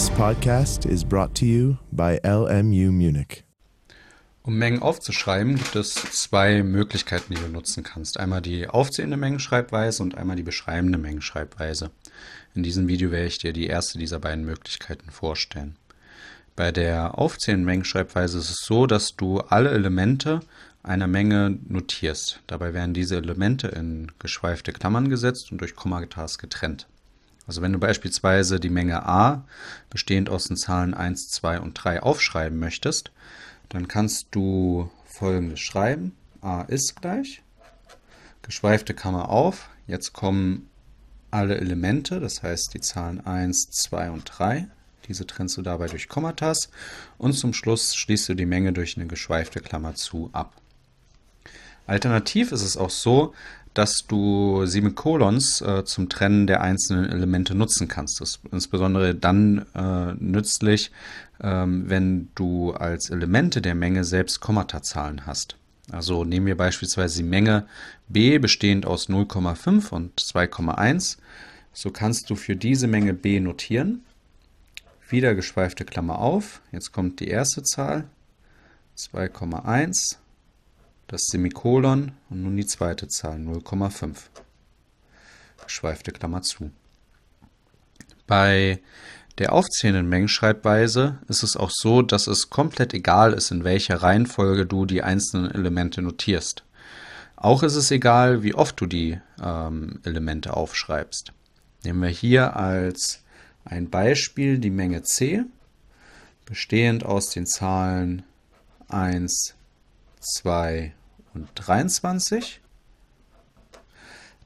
This podcast is brought to you by LMU Munich. Um Mengen aufzuschreiben, gibt es zwei Möglichkeiten, die du nutzen kannst. Einmal die aufzählende Mengenschreibweise und einmal die beschreibende Mengenschreibweise. In diesem Video werde ich dir die erste dieser beiden Möglichkeiten vorstellen. Bei der aufzählenden Mengenschreibweise ist es so, dass du alle Elemente einer Menge notierst. Dabei werden diese Elemente in geschweifte Klammern gesetzt und durch Kommatas getrennt. Also wenn du beispielsweise die Menge a, bestehend aus den Zahlen 1, 2 und 3, aufschreiben möchtest, dann kannst du folgendes schreiben. a ist gleich, geschweifte Klammer auf, jetzt kommen alle Elemente, das heißt die Zahlen 1, 2 und 3. Diese trennst du dabei durch Kommatas und zum Schluss schließt du die Menge durch eine geschweifte Klammer zu ab. Alternativ ist es auch so, dass du Semikolons äh, zum Trennen der einzelnen Elemente nutzen kannst. Das ist insbesondere dann äh, nützlich, ähm, wenn du als Elemente der Menge selbst Kommatazahlen hast. Also nehmen wir beispielsweise die Menge b bestehend aus 0,5 und 2,1. So kannst du für diese Menge b notieren. Wieder geschweifte Klammer auf. Jetzt kommt die erste Zahl 2,1 das Semikolon und nun die zweite Zahl 0,5. Geschweifte Klammer zu. Bei der aufzählenden Mengenschreibweise ist es auch so, dass es komplett egal ist, in welcher Reihenfolge du die einzelnen Elemente notierst. Auch ist es egal, wie oft du die ähm, Elemente aufschreibst. Nehmen wir hier als ein Beispiel die Menge c, bestehend aus den Zahlen 1, 2 und 23.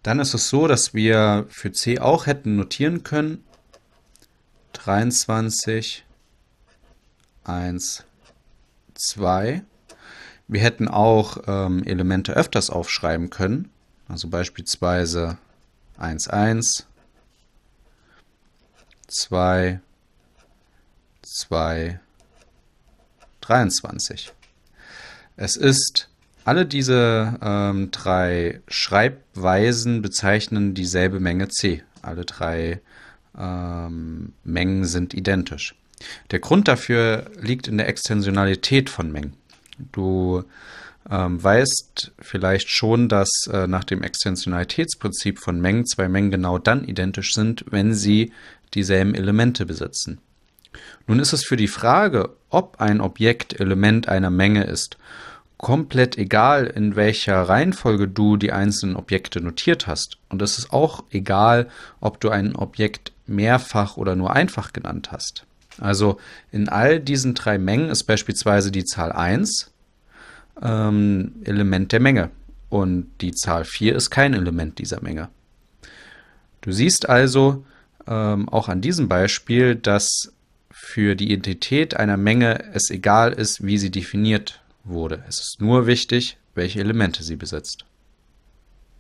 Dann ist es so, dass wir für C auch hätten notieren können 23, 1, 2. Wir hätten auch ähm, Elemente öfters aufschreiben können, also beispielsweise 1, 1, 2, 2, 23. Es ist alle diese ähm, drei Schreibweisen bezeichnen dieselbe Menge C. Alle drei ähm, Mengen sind identisch. Der Grund dafür liegt in der Extensionalität von Mengen. Du ähm, weißt vielleicht schon, dass äh, nach dem Extensionalitätsprinzip von Mengen zwei Mengen genau dann identisch sind, wenn sie dieselben Elemente besitzen. Nun ist es für die Frage, ob ein Objekt Element einer Menge ist komplett egal, in welcher Reihenfolge du die einzelnen Objekte notiert hast. Und es ist auch egal, ob du ein Objekt mehrfach oder nur einfach genannt hast. Also in all diesen drei Mengen ist beispielsweise die Zahl 1 ähm, Element der Menge und die Zahl 4 ist kein Element dieser Menge. Du siehst also ähm, auch an diesem Beispiel, dass für die Identität einer Menge es egal ist, wie sie definiert wurde. Es ist nur wichtig, welche Elemente sie besitzt.